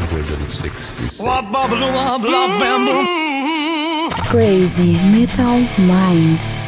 166. Crazy Metal Mind.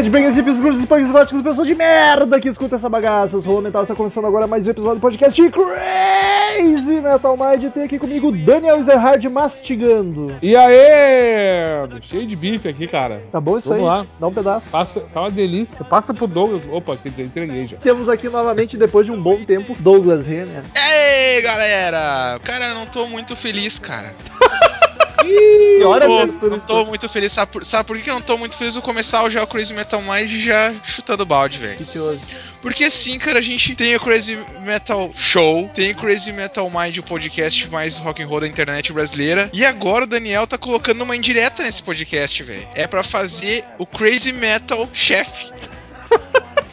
E aí, Redbangers, hippies, gurus, punks, góticos, pessoas de merda que escuta essa bagaça. Eu sou o Metal, está começando agora mais um episódio do podcast Crazy Metal Mind. Tem aqui comigo Daniel Ezerhard mastigando. E aí? Cheio de bife aqui, cara. Tá bom isso Vamos aí? lá. Dá um pedaço. Passa, tá uma delícia. Passa pro Douglas. Opa, quer dizer, entreguei já. Temos aqui novamente, depois de um bom tempo, Douglas Renner. Ei, galera! Cara, eu não tô muito feliz, cara. E olha mesmo, não tô muito feliz. Sabe por, sabe por que eu não tô muito feliz? Vou começar já o Crazy Metal Mind já chutando balde, velho. Porque sim, cara, a gente tem o Crazy Metal Show, tem o Crazy Metal Mind, o podcast mais rock and roll da internet brasileira. E agora o Daniel tá colocando uma indireta nesse podcast, velho. É pra fazer o Crazy Metal Chef.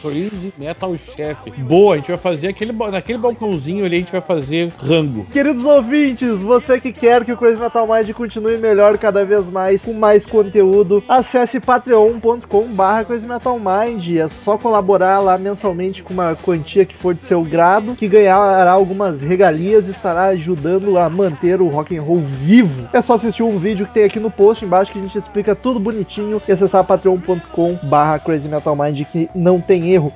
Crazy Metal Chef. Boa, a gente vai fazer aquele, naquele balcãozinho ali, a gente vai fazer rango. Queridos ouvintes, você que quer que o Crazy Metal Mind continue melhor cada vez mais, com mais conteúdo, acesse patreon.com barra Crazy Metal Mind. É só colaborar lá mensalmente com uma quantia que for de seu grado, que ganhará algumas regalias e estará ajudando a manter o rock and roll vivo. É só assistir um vídeo que tem aqui no post embaixo que a gente explica tudo bonitinho e acessar patreon.com barra Crazy Metal Mind que não tem erro.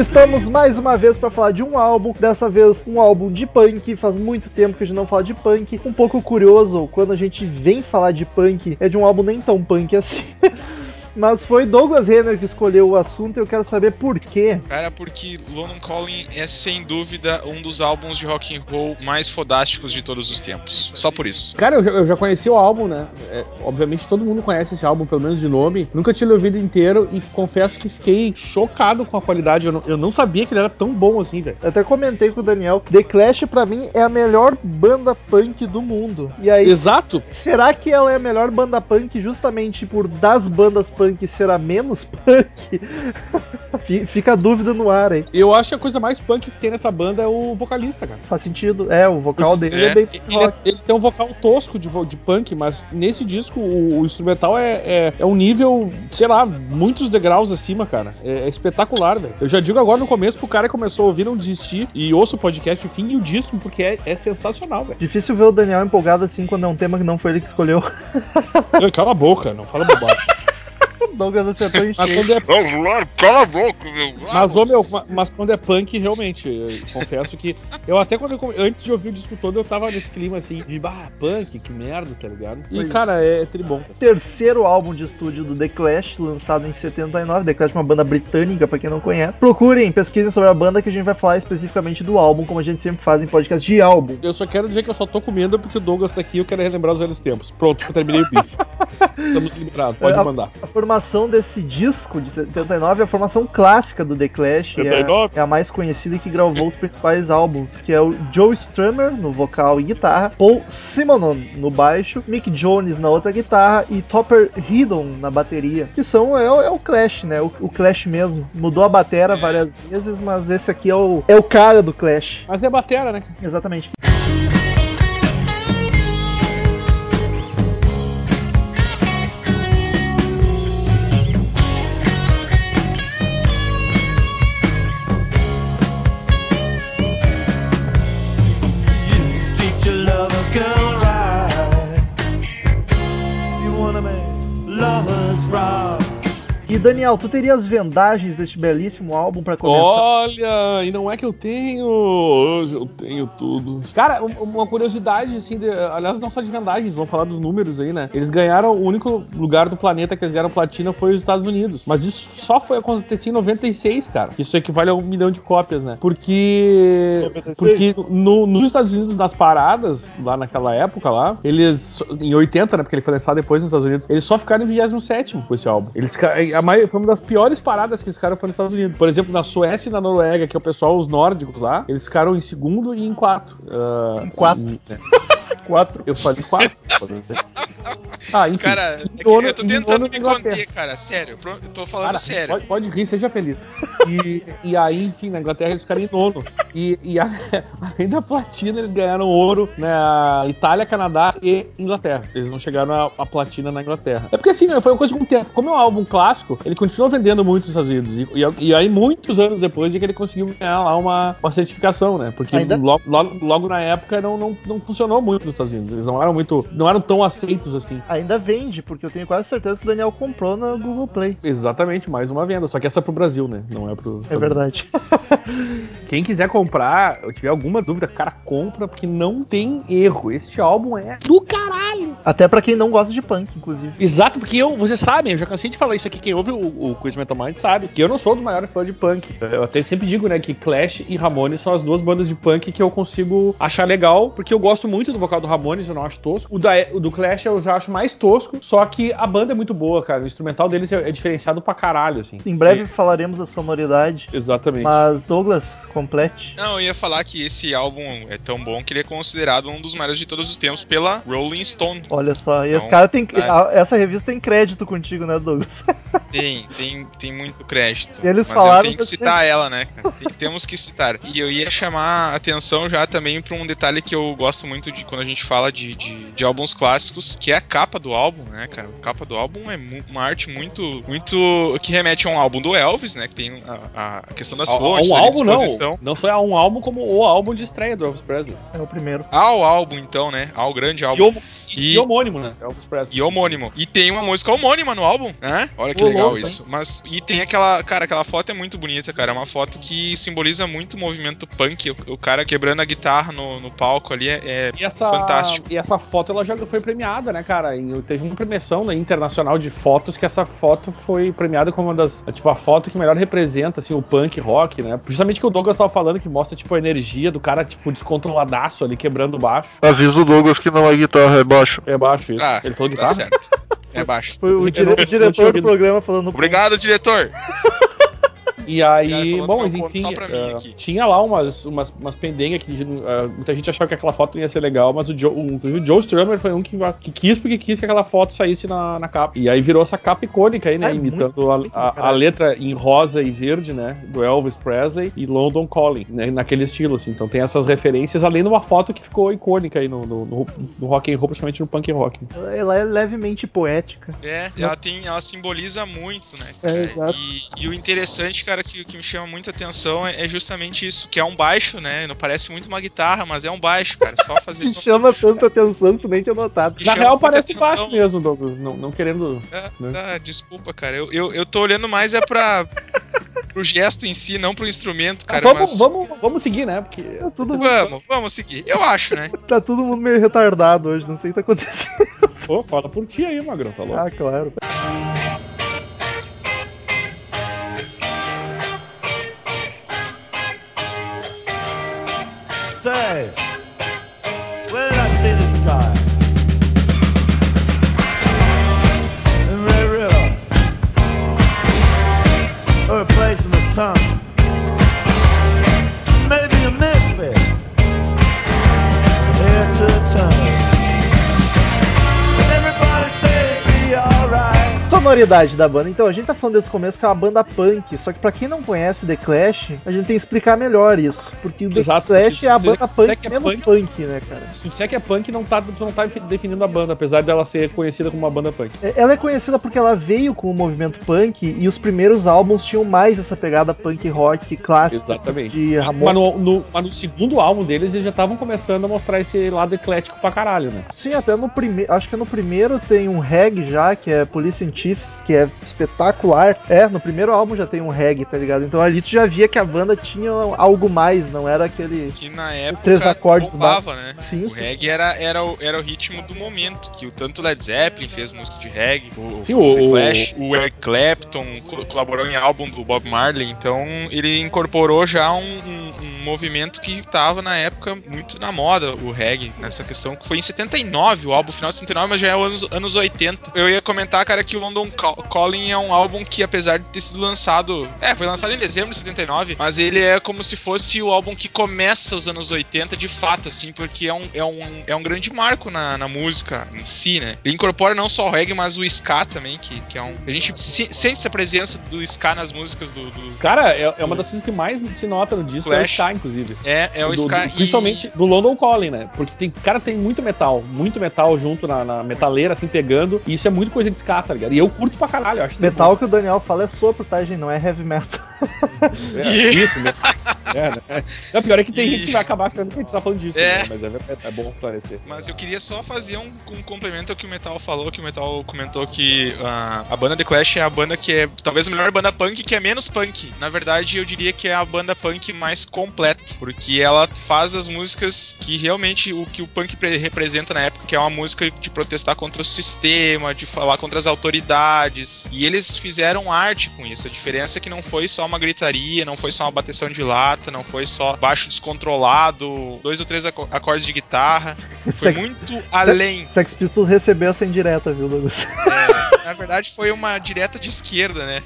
Estamos mais uma vez para falar de um álbum, dessa vez um álbum de punk. Faz muito tempo que a gente não fala de punk. Um pouco curioso, quando a gente vem falar de punk, é de um álbum nem tão punk assim. Mas foi Douglas Renner que escolheu o assunto e eu quero saber por quê. Cara, porque London Calling é sem dúvida um dos álbuns de rock and roll mais fodásticos de todos os tempos. Só por isso. Cara, eu já, eu já conheci o álbum, né? É, obviamente todo mundo conhece esse álbum, pelo menos de nome. Nunca tinha ouvido inteiro e confesso que fiquei chocado com a qualidade. Eu não, eu não sabia que ele era tão bom assim, velho. Eu até comentei com o Daniel, The Clash pra mim é a melhor banda punk do mundo. E aí, Exato. será que ela é a melhor banda punk justamente por das bandas punk ser a menos punk? Fi- Fica a dúvida no ar aí. Eu acho que a coisa mais punk que tem nessa banda é o vocalista, cara. Faz sentido. É, o vocal dele é, É, bem Ele, rock. ele tem um vocal tosco de, de punk, mas nesse disco o, o instrumental é, é, é um nível, sei lá, muitos degraus acima, cara. É, é espetacular, velho. Eu já digo agora no começo pro cara que começou a ouvir não desistir e ouça o podcast o fim e o disco, porque é, é sensacional, velho. Difícil ver o Daniel empolgado assim quando é um tema que não foi ele que escolheu. Ei, Cala a boca, não fala bobagem. Douglas acertou em Mas cheio. quando é Cala a boca, meu. Mas, ô, meu, ma- mas quando é punk, realmente, eu confesso que eu até quando eu, antes de ouvir o disco todo, eu tava nesse clima assim, de bah, punk, que merda, tá ligado? E, Pois é. cara, é, é tribom. Terceiro álbum de estúdio do The Clash, lançado em 79. The Clash é uma banda britânica, pra quem não conhece. Procurem, pesquisem sobre a banda que a gente vai falar especificamente do álbum, como a gente sempre faz em podcast de álbum. Eu só quero dizer que eu só tô comendo porque o Douglas tá aqui e eu quero relembrar os velhos tempos. Pronto, eu terminei o bife. Estamos liberados, pode É, a- mandar. A formação desse disco de 79 é a formação clássica do The Clash. e É, 79? é a mais conhecida e que gravou os principais álbuns, que é o Joe Strummer no vocal e guitarra, Paul Simonon no baixo, Mick Jones na outra guitarra e Topper Headon na bateria. Que são é, o- é o Clash, né? O, o Clash mesmo. Mudou a batera várias vezes, mas esse aqui é o é o cara do Clash. Mas é batera, né? Exatamente. Daniel, tu teria as vendagens deste belíssimo álbum pra começar? Olha, e não é que eu tenho, hoje eu tenho tudo. Cara, um- uma curiosidade, assim, de- aliás, não só de vendagens, vamos falar dos números aí, né? Eles ganharam, o único lugar do planeta que eles ganharam platina foi os Estados Unidos. Mas isso só foi acontecer em 96, cara. Isso equivale a um milhão de cópias, né? Porque. 96? Porque no- nos Estados Unidos, nas paradas, lá naquela época lá, eles. Em 80, né? Porque ele foi lançado depois nos Estados Unidos, eles só ficaram em 27 com esse álbum. Eles, ca- a mai- foi uma das piores paradas que eles ficaram foi nos Estados Unidos. Por exemplo, na Suécia e na Noruega, que é o pessoal, os nórdicos lá, eles ficaram em segundo e em quarto. Ah, Em quatro. em- é. Quatro. Eu falei quatro. ah, enfim. Cara, é nono- eu tô tentando me conter, cara. Sério, eu tô falando Cara, sério. Pode, pode rir, seja feliz. E, e aí, enfim, na Inglaterra eles ficaram em nono. E, e a- além da platina, eles ganharam ouro na Itália, Canadá e Inglaterra. Eles não chegaram a, a platina na Inglaterra. É porque assim, né, foi uma coisa com o tempo. Como é um álbum clássico, ele continuou vendendo muito nos Estados Unidos. E, e- e aí, muitos anos depois, é que ele conseguiu ganhar lá uma, uma certificação, né? Porque Ainda- logo, logo, logo na época não, não, não funcionou muito nos Estados Unidos. Eles não eram muito. não eram tão aceitos assim. Ainda vende, porque eu tenho quase certeza que o Daniel comprou no Google Play. Exatamente, mais uma venda. Só que essa é pro Brasil, né? Não é pro. É verdade. Quem quiser comprar, ou tiver alguma dúvida, cara, compra, porque não tem erro. Este álbum é do caralho. Até pra quem não gosta de punk, inclusive. Exato, porque eu, vocês sabem, eu já cansei de falar isso aqui. Quem ouve o, o Quiz Metal Mind sabe que eu não sou do maior fã de punk. Eu até sempre digo, né, que Clash e Ramones são as duas bandas de punk que eu consigo achar legal, porque eu gosto muito do vocal do Ramones, eu não acho tosco. O, da, o do Clash eu já acho mais tosco, só que a banda é muito boa, cara. O instrumental deles é, é diferenciado pra caralho, assim. Em breve falaremos da sonoridade. Exatamente. Mas, Douglas, complete. Não, eu ia falar que esse álbum é tão bom que ele é considerado um dos maiores de todos os tempos pela Rolling Stone. Olha só, e Não, esse cara tem. é. a- Essa revista tem crédito contigo, né, Douglas? Tem, tem, tem muito crédito. Se eles Mas falaram, eu tenho que você- citar ela, né? cara? Tem- temos que citar. E eu ia chamar a atenção já também pra um detalhe que eu gosto muito de quando a gente fala de, de, de álbuns clássicos, que é a capa do álbum, né, cara? A capa do álbum é uma arte muito, muito que remete a um álbum do Elvis, né? Que tem a, a questão das A- a um álbum não. Não só a um álbum como o álbum de estreia do Elvis Presley. É o primeiro. Ao álbum, então, né? Ao grande E, álbum. homo- e E- homônimo, né? Elvis Presley. E homônimo. E tem uma música homônima no álbum, né? Olha que Ô, legal louco, isso. Mas e tem aquela, cara, aquela foto é muito bonita, cara. É uma foto que simboliza muito o movimento punk. O, o cara quebrando a guitarra no, no palco ali é, é E essa, fantástico. e essa foto ela já foi premiada, né, cara? E teve uma premiação né, internacional de fotos que essa foto foi premiada como uma das. Tipo, a foto que melhor representa assim, o punk rock, né? Justamente que o Douglas tava falando, que mostra, tipo, a energia do cara, tipo, descontroladaço ali, quebrando o baixo. Avisa o Douglas que não é guitarra, é baixo. É baixo isso. Ah, Ele falou tá guitarra? certo. É baixo. Foi o, dire- o diretor do programa falando. Obrigado, diretor. E Cara, aí, falando bom, mas enfim, aqui. tinha lá umas, umas, umas pendengas que eh, muita gente achava que aquela foto ia ser legal, mas o Joe, o, o Joe Strummer foi um que, que quis porque quis que aquela foto saísse na, na capa. E aí virou essa capa icônica aí, né? É, imitando muito, a- muito a, a, letra em rosa e verde, né? Do Elvis Presley e London Calling, né? Naquele estilo, assim. Então tem essas referências, além de uma foto que ficou icônica aí no, no, no, no rock and roll, principalmente no punk rock. Ela é levemente poética. É, ela tem, ela simboliza muito, né? É, cara? exato. e, e o interessante, cara, que, que me chama muita atenção é, é justamente isso, que é um baixo, né? Não parece muito uma guitarra, mas é um baixo, cara. Só fazer. Te chama tanta atenção que tu nem tinha notado. Me Na real, parece atenção. baixo mesmo, Douglas. Não, não querendo. Ah, né? tá, desculpa, cara. Eu, eu, eu tô olhando mais é pra. pro gesto em si, não pro instrumento, cara. vamos, mas... vamos, vamos seguir, né? Porque. Tá todo, mundo, Vamos, vamos seguir. Eu acho, né? tá todo mundo meio retardado hoje, não sei o que tá acontecendo. Pô, fala por ti aí, Magrão, tá louco? Ah, claro. Say, where did I see this guy? In Red River. Or a place in the sun. Sonoridade da banda. Então, a gente tá falando desse começo que é uma banda punk. Só que pra quem não conhece The Clash, a gente tem que explicar melhor isso. Porque o The Exato, Clash é a banda punk é menos punk- punk, né, cara? Se disser que é punk, não tá, tu não tá definindo a banda, apesar dela ser conhecida como uma banda punk. É- Ela é conhecida porque ela veio com o movimento punk e os primeiros álbuns tinham mais essa pegada punk rock clássica Exatamente. de Mas Ramon. no, no- mas no segundo álbum deles, eles já estavam começando a mostrar esse lado eclético pra caralho, né? Sim, até no primeiro. Acho que no primeiro tem um reggae já, que é Police and Chief, riffs, que é espetacular. É, no primeiro álbum já tem um reggae, tá ligado? Então ali tu já via que a banda tinha algo mais, não era aquele. Que na época três acordes bombava, né? Sim, o sim. reggae era, era, o, era o ritmo do momento, que o tanto Led Zeppelin fez música de reggae, o, Sim, o o- The Clash, o Eric Clapton co- colaborou em álbum do Bob Marley, então ele incorporou já um, um- um movimento que tava na época muito na moda, o reggae, nessa questão que foi em 79, o álbum final de 79, mas já é anos, anos 80. Eu ia comentar, cara, que o London Calling é um álbum que, apesar de ter sido lançado, é, foi lançado em dezembro de 79, mas ele é como se fosse o álbum que começa os anos 80 de fato, assim, porque é um, é um, é um grande marco na, na música em si, né? Ele incorpora não só o reggae, mas o ska também, que, que é um. A gente se- sente essa presença do ska nas músicas do. do- Cara, é, é uma das coisas que mais se nota no disco, é o Flash. Ska, inclusive. é, é o Do- ska. do- e- principalmente do London Calling, né? Porque tem, cara, tem muito metal, muito metal junto na, na metaleira, assim, pegando. E isso é muito coisa de ska, tá ligado? E eu curto pra caralho, eu acho. Metal que o Daniel fala é sopro, tá, gente? Não é heavy metal. É, isso, metal. É, né? É, o pior é que tem E- gente que vai acabar achando que a gente tá falando disso, É. né? Mas é, é, bom esclarecer. Mas eu queria só fazer um, um complemento ao que o Metal falou, que o Metal comentou que ah, a banda The Clash é a banda que é talvez a melhor banda punk que é menos punk. Na verdade, eu diria que é a banda punk mais completa, porque ela faz as músicas que realmente o que o punk pre- representa na época, que é uma música de protestar contra o sistema, de falar contra as autoridades. E eles fizeram arte com isso. A diferença é que não foi só uma gritaria, não foi só uma bateção de não foi só baixo descontrolado, dois ou três aco- acordes de guitarra. Foi Sex, muito além. Sex Pistols recebeu essa indireta, viu, Douglas? É, na verdade, foi uma direta de esquerda, né?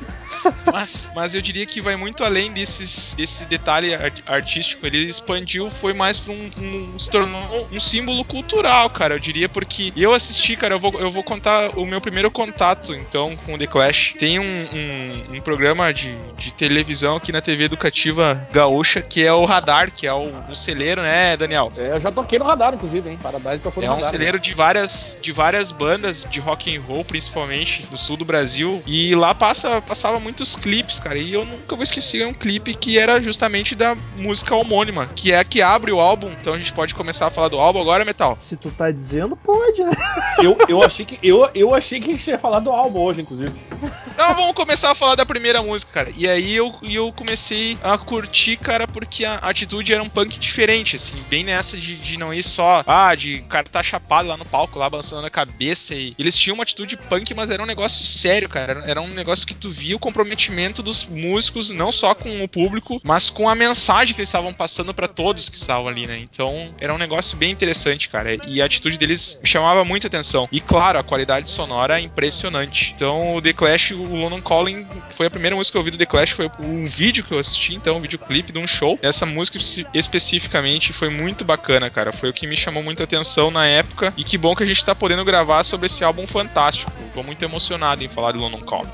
Mas, mas eu diria que vai muito além desses, desse detalhe ar- artístico. Ele expandiu, foi mais pra um, um- se tornou um símbolo cultural, cara. Eu diria porque eu assisti, cara. Eu vou, eu vou contar o meu primeiro contato, então, com o The Clash. Tem um, um, um programa de, de televisão aqui na TV educativa gaúcha que é o Radar, que é o, o celeiro, né, Daniel? É, eu já toquei no radar, inclusive, hein? Paradise tocou no É um radar. celeiro de várias, de várias bandas de rock and roll, principalmente do sul do Brasil. E lá passa, passava muitos clipes, cara. E eu nunca vou esquecer um clipe que era justamente da música homônima, que é a que abre o álbum. Então a gente pode começar a falar do álbum agora, Metal. Se tu tá dizendo, pode, né? Eu, eu, achei que, eu, eu achei que a gente ia falar do álbum hoje, inclusive. Então vamos começar a falar da primeira música, cara. E aí eu, eu comecei a curtir, cara, porque a atitude era um punk diferente, assim, bem nessa de, de não ir só, ah, de o cara tá chapado lá no palco, lá balançando a cabeça. E eles tinham uma atitude punk, mas era um negócio sério, cara. Era, um negócio que tu via o comprometimento dos músicos, não só com o público, mas com a mensagem que eles estavam passando pra todos que estavam ali, né? Então era um negócio bem interessante, cara. E a atitude deles chamava muita atenção. E claro, a qualidade sonora é impressionante. Então o The Clash, o London Calling, foi a primeira música que eu ouvi do The Clash, foi um vídeo que eu assisti, então, um videoclipe de um show. Essa música espe- especificamente foi muito bacana, cara. Foi o que me chamou muita atenção na época. E que bom que a gente tá podendo gravar sobre esse álbum fantástico. Tô muito emocionado em falar de London Calling.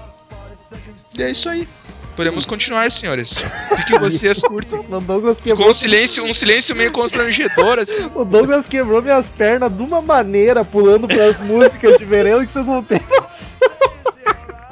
E é isso aí. Podemos continuar, senhores. O que, vocês curtem? O Douglas Com quebrou, um silêncio, um silêncio meio constrangedor, assim. o Douglas quebrou minhas pernas de uma maneira, pulando pras músicas diferentes que vocês não têm noção.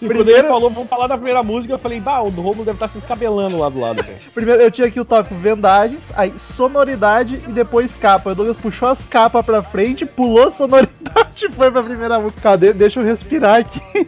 E quando ele falou, vamos falar da primeira música, eu falei, bah, o Romulo deve estar se escabelando lá do lado, cara. Primeiro eu tinha aqui o tópico vendagens, aí sonoridade e depois capa. O Douglas puxou as capas pra frente, pulou sonoridade e foi pra primeira música. Cadê? Deixa eu respirar aqui.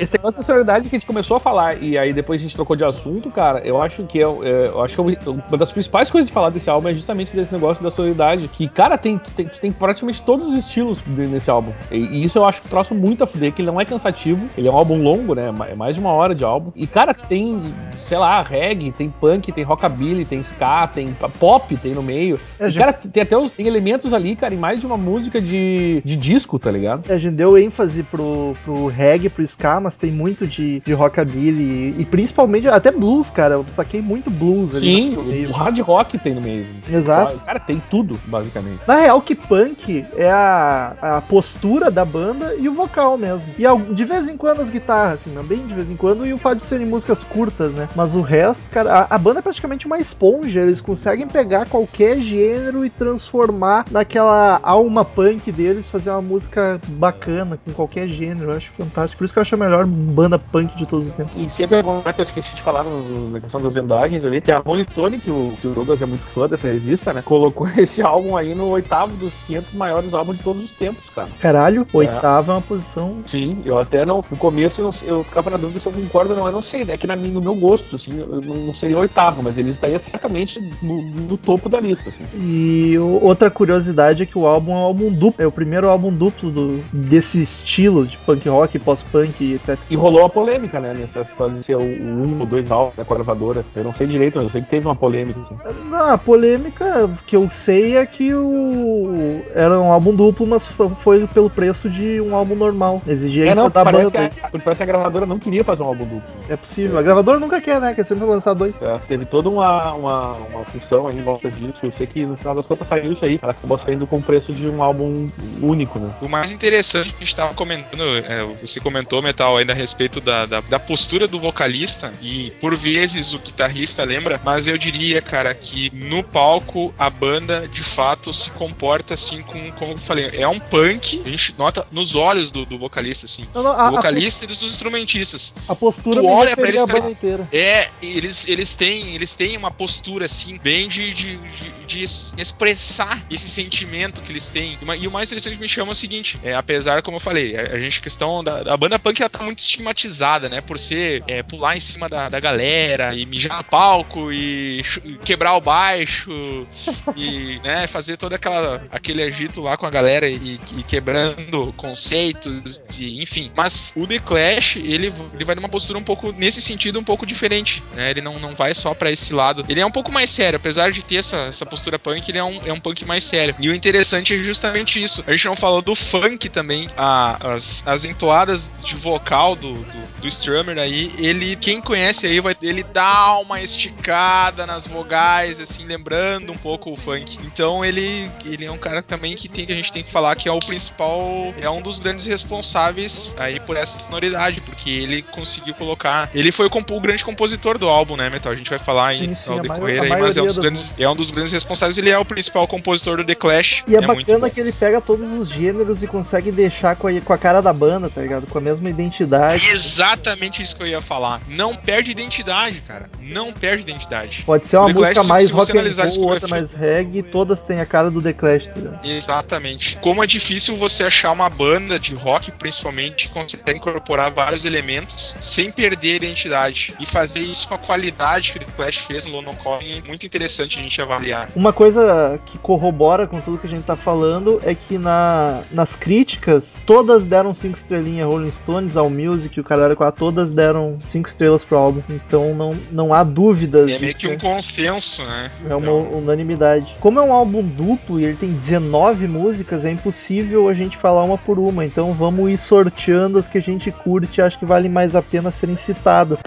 Esse negócio da sonoridade que a gente começou a falar e aí depois a gente trocou de assunto, cara, eu acho que é, é, eu acho que é uma das principais coisas de falar desse álbum é justamente desse negócio da sonoridade. Que, cara, tem, tem, tem praticamente todos os estilos nesse álbum. E, e isso eu acho que troço muito a fuder, que ele não é cansativo, ele é um álbum longo, né? É mais de uma hora de álbum. E, cara, tem, sei lá, reggae, tem punk, tem rockabilly, tem ska, tem pop, tem no meio. É, E, gente- cara, tem até os tem elementos ali, cara, em mais de uma música de, de disco, tá ligado? A gente deu ênfase pro, pro reggae, pro ska, mas tem muito de, de rockabilly e, e principalmente até blues, cara. Eu saquei muito blues ali. Sim, no meio. o hard rock tem no meio. Exato. Cara, tem tudo, basicamente. Na real, que punk é a, a postura da banda e o vocal mesmo. E de vez em quando as guitarras, assim, não bem de vez em quando, e o fato de serem músicas curtas, né? Mas o resto, cara, a, a banda é praticamente uma esponja. Eles conseguem pegar qualquer gênero e transformar naquela alma punk deles, fazer uma música bacana, com qualquer gênero, eu acho fantástico. Por isso que eu acho a melhor banda punk de todos os tempos. E sempre alguma coisa que eu esqueci de falar na questão das vendagens ali, que a Rolling Stone, que o, que o Douglas é muito fã dessa revista, né? Colocou esse álbum aí no oitavo dos 500 maiores álbuns de todos os tempos, cara. Caralho, oitava é uma posição. Sim, eu até não. No começo eu, eu ficava na dúvida se eu concordo ou não. Eu não sei, né? Que na, no meu gosto, assim, eu não, seria oitavo, mas ele estaria certamente no, no topo da lista, assim. E outra curiosidade é que o álbum é um álbum duplo. É o primeiro álbum duplo do, desse estilo de punk rock, pós-punk etc. E rolou a polêmica, né? Nessa história de ser o, um ou dois álbuns da a gravadora. Eu não sei direito, mas eu sei que teve uma polêmica. Assim. Não, a polêmica que eu sei é que o era um álbum duplo, mas fo- foi pelo preço de um álbum normal. Exigia É, isso não, da banda. que, a, parece que a gravadora não queria fazer um álbum duplo. É possível. A gravadora nunca quer, né? Quer sempre lançar dois. É, teve toda uma, uma, uma função aí em volta disso. Eu sei que no final das contas saiu isso aí. Ela acabou saindo com o preço de um álbum único, né? O mais interessante que a gente tava comentando, é, você comentou, Metal, ainda a respeito da, da, da postura do vocalista, e por vezes o guitarrista lembra, mas eu diria, cara, que no palco a banda de fato se comporta assim com, como eu falei, é um punk, a gente nota nos olhos do, do vocalista, assim. Não, não, a, O a, vocalista dos instrumentistas. a postura tu olha pra referia eles, a cara. É, eles, eles têm eles têm uma postura assim, bem de, de, de- de es- expressar esse sentimento que eles têm. E o mais interessante que me chama é o seguinte: é, apesar, como eu falei, a, a gente, questão da, da banda punk ela tá muito estigmatizada, né? Por ser é, pular em cima da, da galera e mijar no palco e quebrar o baixo e né, fazer todo aquela, aquele agito lá com a galera e, e quebrando conceitos, e, enfim. Mas o The Clash, ele, ele vai numa postura um pouco, nesse sentido, um pouco diferente, né? Ele não, não vai só pra esse lado. Ele é um pouco mais sério, apesar de ter essa, essa postura punk, ele é um, é um punk mais sério. E o interessante é justamente isso. A gente não falou do funk também, a- as, as entoadas de vocal do, do, do Strummer aí, ele, quem conhece aí, vai, ele dá uma esticada nas vogais, assim, lembrando um pouco o funk. Então ele, ele é um cara também que, tem, que a gente tem que falar que é o principal, é um dos grandes responsáveis aí por essa sonoridade, porque ele conseguiu colocar. Ele foi o, o grande compositor do álbum, né, Metal? A gente vai falar Sim, aí sim, ao decorrer aí, mas é um, dos grandes, é um dos grandes responsáveis. Ele é o principal compositor do The Clash. E é, muito bacana que ele pega todos os gêneros e consegue deixar com a, com a cara da banda, tá ligado? Com a mesma identidade. Exatamente isso que eu ia falar. Não perde identidade, cara. Não perde identidade. Pode ser uma The música Clash, mais rock and roll, outra mais reggae, todas têm a cara do The Clash, tá ligado? Exatamente. Como é difícil você achar uma banda de rock, principalmente, que consegue incorporar vários elementos sem perder a identidade. E fazer isso com a qualidade que o The Clash fez no London Calling é muito interessante a gente avaliar. Uma coisa que corrobora com tudo que a gente tá falando é que na, nas críticas, todas deram cinco estrelinhas Rolling Stones, All Music, o cara com todas deram cinco estrelas pro álbum. Então não, não há dúvidas. É meio que um consenso, né? É uma Então, unanimidade. Como é um álbum duplo e ele tem 19 músicas, é impossível a gente falar uma por uma. Então vamos ir sorteando as que a gente curte e acho que vale mais a pena serem citadas.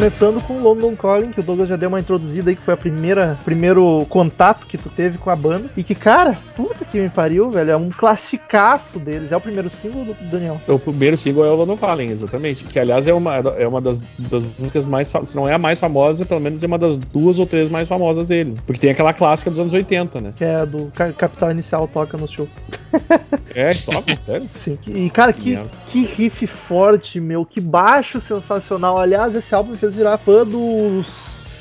Começando com London Calling, que o Douglas já deu uma introduzida aí, que foi a primeira primeiro contato que tu teve com a banda. E que, cara, puta que me pariu, velho, é um classicaço deles. É o primeiro single do Daniel. O primeiro single é o London Calling, exatamente. Que, aliás, é uma, é uma das, das músicas mais. Se não é a mais famosa, pelo menos é uma das duas ou três mais famosas dele. Porque tem aquela clássica dos anos 80, né? Que é do Ca- Capital Inicial toca nos shows. É, toca, sério. Sim. E, cara, que, merda. que riff forte, meu. Que baixo sensacional. Aliás, esse álbum fez virar fã do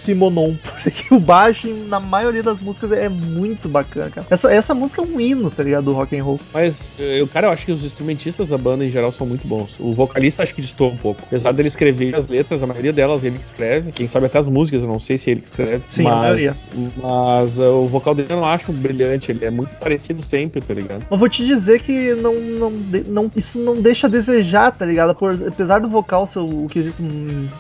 Simonon. Porque o baixo, na maioria das músicas, é muito bacana, cara. Essa, essa música é um hino, tá ligado? Do rock and roll. Mas, eu, cara, eu acho que os instrumentistas da banda em geral são muito bons. O vocalista acho que distou um pouco. Apesar dele escrever as letras, a maioria delas ele que escreve. Quem sabe até as músicas, eu não sei se ele que escreve. Sim, a mas, mas uh, o vocal dele eu não acho brilhante. Ele é muito parecido sempre, tá ligado? Mas vou te dizer que não, não, não- isso não deixa a desejar, tá ligado? Por- apesar do vocal ser o, o quesito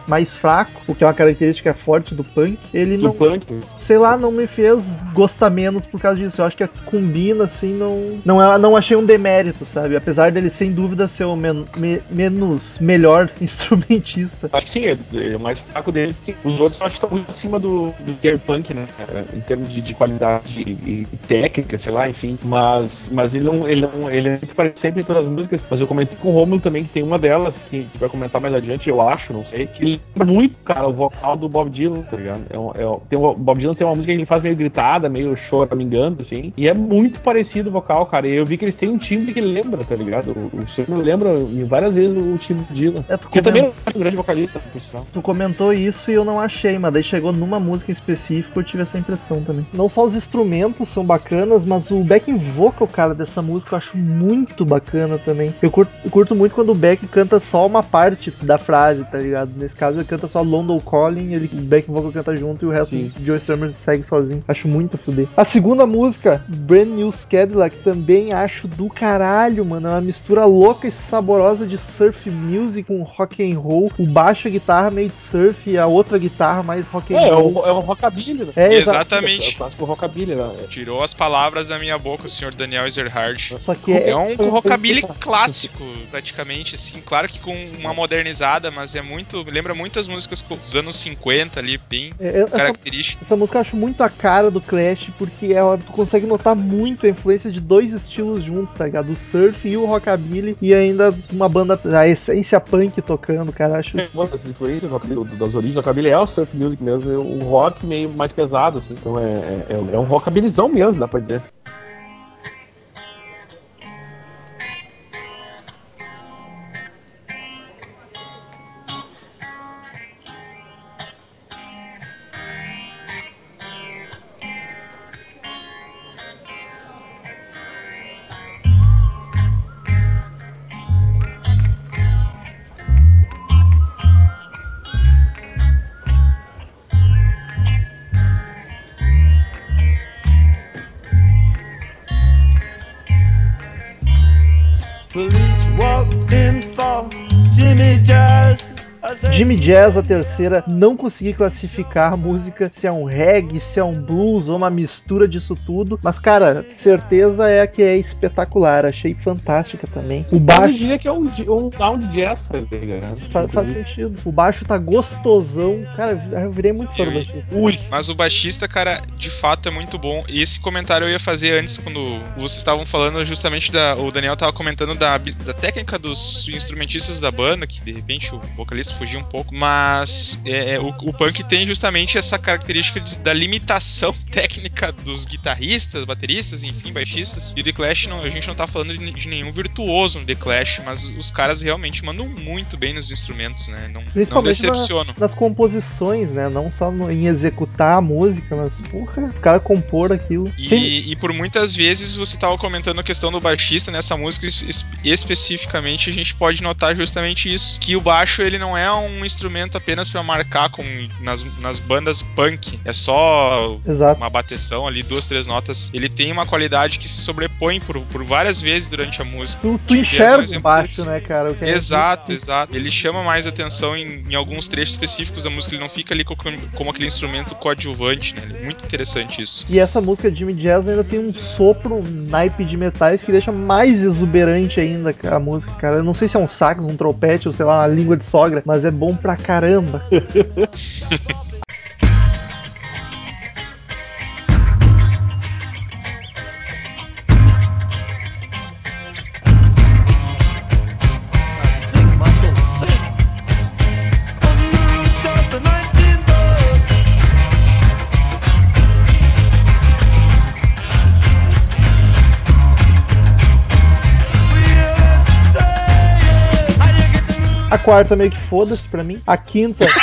mais fraco, o que é uma característica forte do punk, ele Do não- punk. sei lá, não me fez gostar menos por causa disso. Eu acho que a combina, assim, não. Não, é- não achei um demérito, sabe? Apesar dele, sem dúvida, ser o men- me- menos melhor instrumentista. Acho que sim, é, é o mais fraco deles. Os outros acho que estão muito acima do, do Gear Punk, né? É, Em termos de, de qualidade e, e técnica, sei lá, enfim. Mas, mas ele não. Ele não. Ele é muito parecido sempre em todas as músicas. Mas eu comentei com o Romulo também que tem uma delas, que a gente vai comentar mais adiante, eu acho, não sei, que lembra muito, cara, o vocal do Bob Dylan, ligado? É um- é um- tem um- o Bob Dylan tem uma música que ele faz meio gritada, meio choramingando, assim. E é muito parecido o vocal, cara. E eu vi que eles têm um timbre que ele lembra, tá ligado? O, o senhor lembra em várias vezes o timbre do Dylan. É, Que também comentou, é um grande vocalista, por sinal. tu comentou isso e eu não achei, mas daí chegou numa música em específico eu tive essa impressão também. Não só os instrumentos são bacanas, mas o backing vocal, cara, dessa música eu acho muito bacana também. Eu curto, eu curto muito quando o Beck canta só uma parte da frase, tá ligado? Nesse caso ele canta só London Calling, ele, o backing vocal canta junto e o resto Sim. o Joe Strummer segue sozinho. Acho muito a fuder. A segunda música, Brand New Cadillac, também acho do caralho, mano. É uma mistura louca e saborosa de surf music com rock and roll. O baixo a guitarra meio de surf e a outra guitarra mais rock and É, é roll. um, é um rockabilly, né? É, exa- É o Exatamente. clássico rockabilly, né? Tirou as palavras da minha boca o senhor Daniel Ezerhard. Só que é, É um rockabilly clássico, praticamente, assim. Claro que com uma modernizada, mas é muito. Lembra muitas músicas dos anos 50 ali, bem é- essa, característico. essa música eu acho muito a cara do Clash, porque ela tu consegue notar muito a influência de dois estilos juntos, tá ligado? O surf e o rockabilly, e ainda uma banda, a essência punk tocando, cara. Acho isso Uma das influências do rockabilly, do- das origens do rockabilly é o surf music mesmo, é o rock meio mais pesado, assim. Então é, é, é um rockabilizão mesmo, dá pra dizer. Jimmy Jazz, a terceira, não consegui classificar a música se é um reggae, se é um blues ou uma mistura disso tudo. Mas, cara, certeza é que é espetacular. Achei fantástica também. O Eu baixo. diria que é um, um sound jazz, tá ligado? Faz sentido. O baixo tá gostosão. Cara, eu virei muito fã do Eu- baixista. Ui, mas o baixista, cara, de fato é muito bom. E esse comentário eu ia fazer antes, quando vocês estavam falando justamente da. O Daniel tava comentando da, da técnica dos instrumentistas da banda, que de repente o vocalista fugia um pouco. Mas é, é, o, o punk tem justamente essa característica de- da limitação técnica dos guitarristas, bateristas, enfim, baixistas. E o The Clash, não, a gente não tá falando de, de nenhum virtuoso no The Clash, mas os caras realmente mandam muito bem nos instrumentos, né? Não, não Principalmente na- decepcionam. nas composições, né? Não só no- em executar a música, mas, porra, o cara compor aquilo. E, Sim, e por muitas vezes você estava comentando a questão do baixista nessa música es- especificamente a gente pode notar justamente isso que o baixo ele não é um instrumento apenas para marcar como nas, nas bandas punk é só exato. uma bateção ali duas três notas ele tem uma qualidade que se sobrepõe por, por várias vezes durante a música Tu, tu é um enxerga o exemplo baixo, né, cara? O que é Exato, exato. Ele chama mais atenção em, em alguns trechos específicos da música. Ele não fica ali co- como, aquele instrumento coadjuvante, né? É muito interessante isso. E essa música Jimmy Jazz ainda tem um sopro, um naipe de metais que deixa mais exuberante ainda a música, cara. Eu não sei se é um sax, um trompete ou sei lá, uma língua de sogra, mas é bom pra caramba. A quarta meio que foda-se pra mim. A quinta.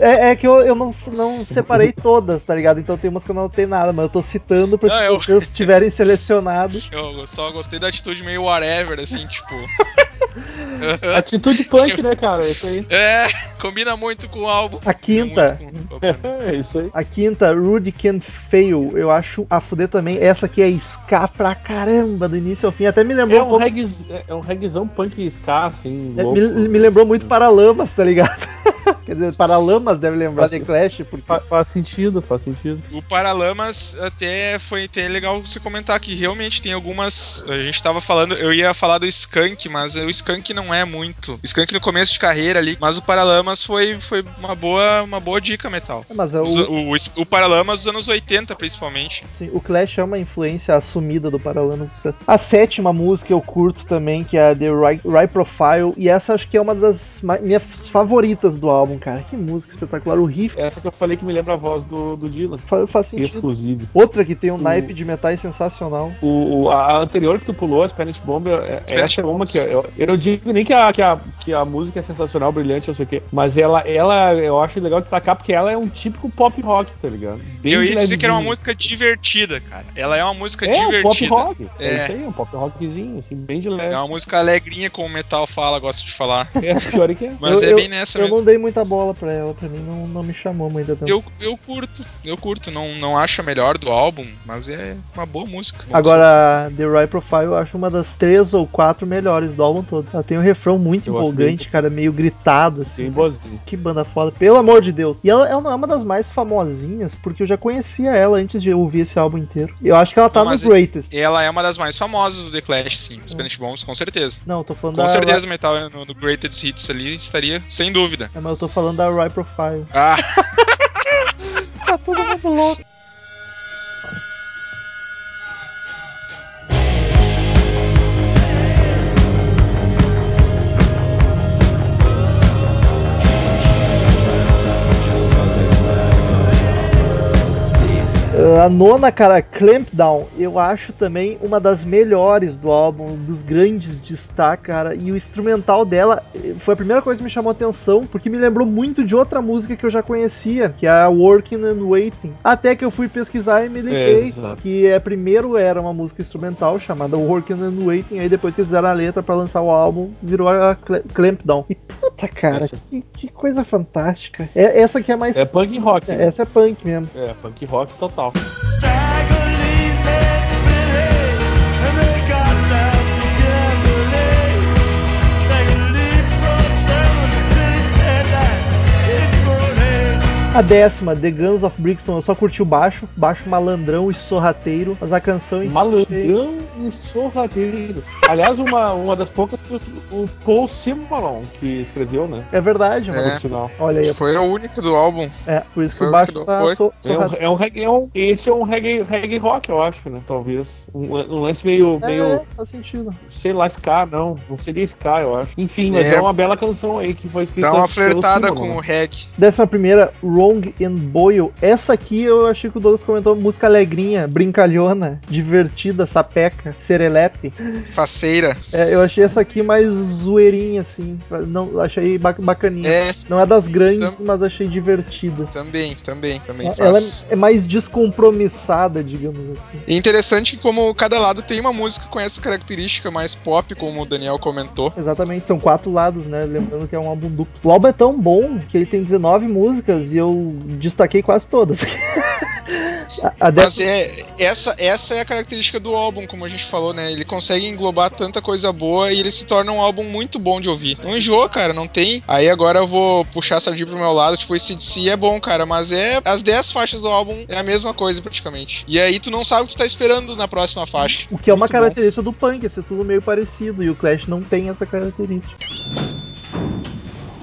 É, é que eu, eu não, não separei todas, tá ligado? Então tem umas que eu não notei nada, mas eu tô citando pra Não, se eu- vocês tiverem selecionado. Eu só gostei da atitude meio whatever, assim, tipo. Atitude punk, né, cara? É isso aí. É, combina muito com o álbum. A quinta. É isso aí. a quinta, Rudy Can Fail, eu acho a fuder também. Essa aqui é ska pra caramba, do início ao fim. Até me lembrou É um um, pouco. é um reggaezão punk ska, assim, é, louco. me, me lembrou muito Paralamas, tá ligado? Quer dizer, Paralamas deve lembrar Faz- de Clash, porque Fa- faz sentido, faz sentido. O Paralamas até foi até legal você comentar que realmente tem algumas. A gente tava falando, eu ia falar do Skank, mas o Skank não é muito. Skank no começo de carreira ali, mas o Paralamas foi, foi uma boa uma boa dica, Metal. mas é Os- o, O, o, Paralamas dos anos 80, principalmente. sim, o Clash é uma influência assumida do Paralamas do sucesso. A sétima música eu curto também, que é a The Right, right Profile, e essa acho que é uma das minhas favoritas do álbum, cara. Que música espetacular. O riff Essa que eu falei que me lembra a voz do, do Dylan. fa- faz sentido. Exclusive. Outra que tem um O- naipe de metais sensacional. O, o- a a anterior que tu pulou, a Spanish Bomb, é, Spanish essa é uma que eu, eu não digo nem que a, que, a, que a música é sensacional, brilhante, não sei o quê, mas ela, ela eu acho legal destacar porque ela é um típico pop rock, tá ligado? Bem eu ia dizer que era uma música divertida, cara. Ela é uma música É, um pop divertida. rock. É. É. isso aí, um pop rockzinho, assim, bem de É leve. uma música alegrinha, como o Metal fala, gosto de falar. É, pior é que é. Mas Eu- é eu- bem nessa Eu mesmo. não dei muita bola pra ela, pra mim não, não me chamou muita atenção. Eu, eu curto, eu curto. Não, não acho a melhor do álbum, mas é uma boa música. Agora, The Right Profile eu acho uma das três ou quatro melhores do álbum todo. Ela tem um refrão muito Eu empolgante, cara, meio gritado, assim. Boazinho. Que banda foda, pelo amor de Deus. E ela, ela não é uma das mais famosinhas, porque eu já conhecia ela antes de ouvir esse álbum inteiro. Eu acho que ela tá Não, no é- Greatest. Ela é uma das mais famosas do The Clash, sim. Spanish Bombs, com certeza. Não, eu tô falando Com da. certeza o Metal no, no Greatest Hits ali estaria, sem dúvida. É, mas eu tô falando da Right Profile. Ah, Tá todo mundo louco. A nona, cara, Clampdown, eu acho também uma das melhores do álbum, um dos grandes destaques, cara. E o instrumental dela eh, foi a primeira coisa que me chamou a atenção, porque me lembrou muito de outra música que eu já conhecia, que é a Working and Waiting. Até que eu fui pesquisar e me liguei exato. que é, primeiro era uma música instrumental chamada Working and Waiting, aí depois que eles fizeram a letra pra lançar o álbum, virou a Cl- Clampdown. E puta, cara, que, que coisa fantástica. É, essa que é mais. É punk rock. né? Essa é punk mesmo. É, punk rock total. Straggle. A décima, The Guns of Brixton, eu só curti o baixo, baixo malandrão e sorrateiro, mas a canção em Malandrão e sorrateiro. Aliás, uma, uma das poucas que o, o Paul Simon que escreveu, né? É verdade, É. mano. No final. Olha aí, foi a única do álbum. é, por isso que Foi o o baixo que tá foi. so, É um, é um reggae, é um- esse é um reggae, reggae rock, eu acho, né? Talvez. Um, um lance meio, É, meio, faz sentido. sei lá, ska, não. Não seria ska, eu acho. Enfim, mas É. é, uma bela canção aí que foi escrita Dá uma pelo flertada Simon, com né? o reggae. Décima primeira, Wrong and Boyle. Essa aqui eu achei que o Douglas comentou música alegrinha, brincalhona, divertida, sapeca, serelepe. Faceira. É, eu achei essa aqui mais zoeirinha, assim. Não, achei ba- bacaninha. É, Não é das grandes, mas achei divertida. também, também, também Ela faz. é mais descompromissada, digamos assim. E interessante que como cada lado tem uma música com essa característica mais pop, como o Daniel comentou. Exatamente, são quatro lados, né? Lembrando que é um álbum duplo. O álbum é tão bom que ele tem 19 músicas e eu destaquei quase todas. a, a Mas é essa, essa é a característica do álbum, como a gente falou, né? Ele consegue englobar tanta coisa boa e ele se torna um álbum muito bom de ouvir. Não enjoa, cara, não tem. Aí agora eu vou puxar a sardinha pro meu lado, tipo, esse DC é bom, cara, mas é as 10 faixas do álbum é a mesma coisa praticamente. E aí tu não sabe o que tu tá esperando na próxima faixa. O que é uma Muito bom. característica do punk, é ser tudo meio parecido, e o Clash não tem essa característica.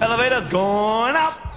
Elevator going up.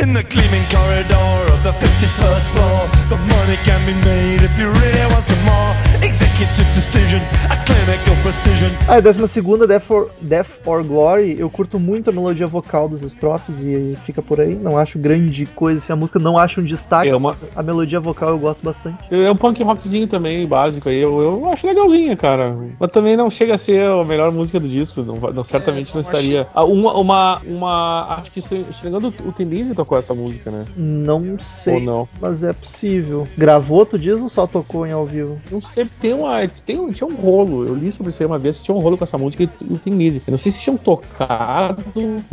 In the gleaming corridor of the 51st floor, the money can be made if you really want some more. Executive decision, a clinical precision. Ah, a décima segunda, Death or, Death or Glory, eu curto muito a melodia vocal dos estrofes e fica por aí. Não acho grande coisa, assim, a música não acho um destaque. É uma- A melodia vocal eu gosto bastante. É um punk rockzinho também, básico aí. Eu, eu acho legalzinha, cara. Mas também não chega a ser a melhor música do disco. Não, não- certamente É, não não estaria. Ah, uma, uma, uma. Acho que se se engano, o Tenise tocou essa música, né? Não sei, Ou não? mas é possível. Gravou, tu diz ou só tocou em ao vivo? Não sei, tem uma. Tem, um- tinha um rolo. Eu li sobre isso aí uma vez, tinha um rolo com essa música e o Tim Lizzy. Eu não sei se tinham tocado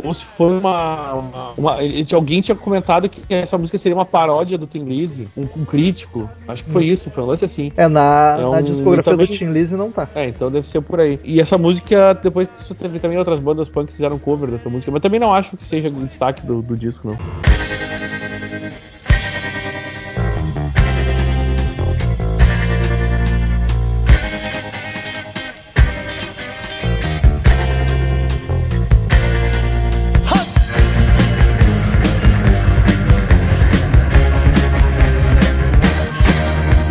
ou se foi uma. uma, uma- alguém tinha comentado que essa música seria uma paródia do Tim Lizzy, um, um crítico. Acho que foi isso, foi um lance assim. É, na, É na um- discografia também- do Tim Lizzy não tá. É, então deve ser por aí. E essa música, depois teve também outras bandas punk que fizeram cover dessa música, mas também não acho que seja o destaque do, do disco, não.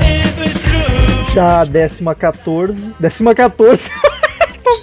If it's true. Já a décima 14. Décima 14.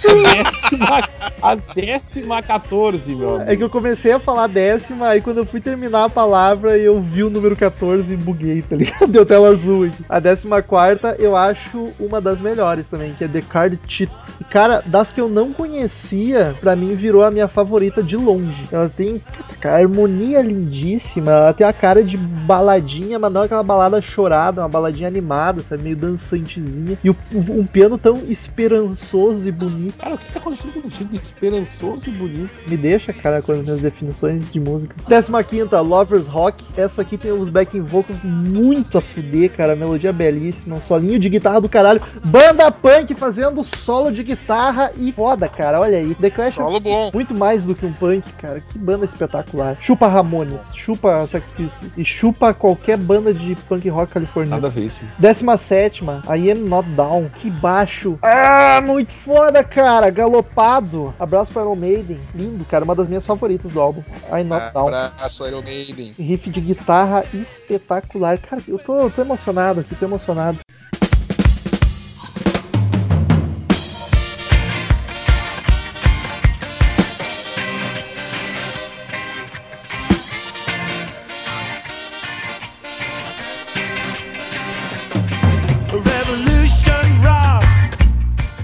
Décima, a décima 14, meu amigo. É que eu comecei a falar décima, aí quando eu fui terminar a palavra, eu vi o número 14 e buguei, tá ligado? Deu tela azul aqui. A décima quarta eu acho uma das melhores também, que é The Card Cheat. E, cara, das que eu não conhecia, pra mim virou a minha favorita de longe. Ela tem cara, harmonia lindíssima, ela tem a cara de baladinha, mas não aquela balada chorada, uma baladinha animada, sabe? Meio dançantezinha. E um piano tão esperançoso e bonito. Cara, o que tá acontecendo contigo? Esperançoso e bonito. Me deixa, cara, com as minhas definições de música. 15 Lovers Rock. Essa aqui tem os backing vocals muito a fuder, cara. Melodia belíssima, um solinho de guitarra do caralho. Banda punk fazendo solo de guitarra e foda, cara. Olha aí. The Clash é Solo bom. muito mais do que um punk, cara. Que banda espetacular. Chupa Ramones, chupa Sex Pistols e chupa qualquer banda de punk rock californiano. Nada a ver isso. 17, I Am Not Down. Que baixo. Ah, muito foda, cara. Galopado. Abraço para Iron Maiden. Lindo, cara. Uma das minhas favoritas do álbum. I Not Down. Abraço, Iron Maiden. Riff de guitarra espetacular. Cara, eu tô, eu tô emocionado aqui, tô emocionado.